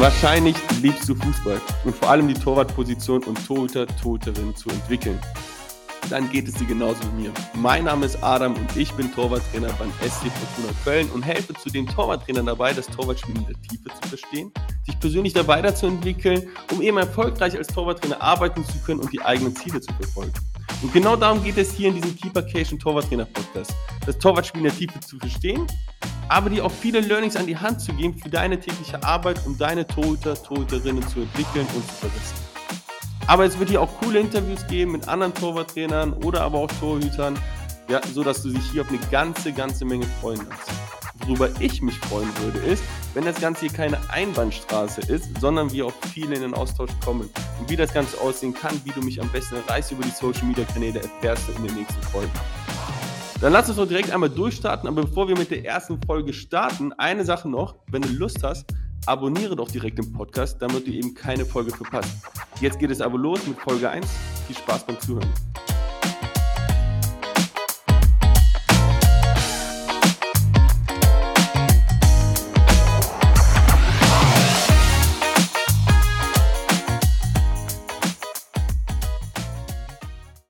Wahrscheinlich liebst du Fußball und vor allem die Torwartposition und Torhüter, Torhüterin zu entwickeln. Dann geht es dir genauso wie mir. Mein Name ist Adam und ich bin Torwarttrainer beim SC Fortuna Köln und helfe zu den Torwarttrainern dabei, das Torwartspiel in der Tiefe zu verstehen, sich persönlich da weiterzuentwickeln, um eben erfolgreich als Torwarttrainer arbeiten zu können und die eigenen Ziele zu verfolgen. Und genau darum geht es hier in diesem Keepercation Torwarttrainer Podcast. Das Torwartspiel in der Tiefe zu verstehen, aber dir auch viele Learnings an die Hand zu geben für deine tägliche Arbeit, um deine Torhüter, Torhüterinnen zu entwickeln und zu verbessern. Aber es wird hier auch coole Interviews geben mit anderen Torwarttrainern oder aber auch Torhütern, ja, so du dich hier auf eine ganze, ganze Menge freuen kannst. Worüber ich mich freuen würde, ist, wenn das Ganze hier keine Einbahnstraße ist, sondern wir auch viele in den Austausch kommen. Und wie das Ganze aussehen kann, wie du mich am besten erreichst über die Social Media Kanäle, erfährst du in den nächsten Folgen. Dann lass uns doch direkt einmal durchstarten. Aber bevor wir mit der ersten Folge starten, eine Sache noch. Wenn du Lust hast, abonniere doch direkt den Podcast, damit du eben keine Folge verpasst. Jetzt geht es aber los mit Folge 1. Viel Spaß beim Zuhören.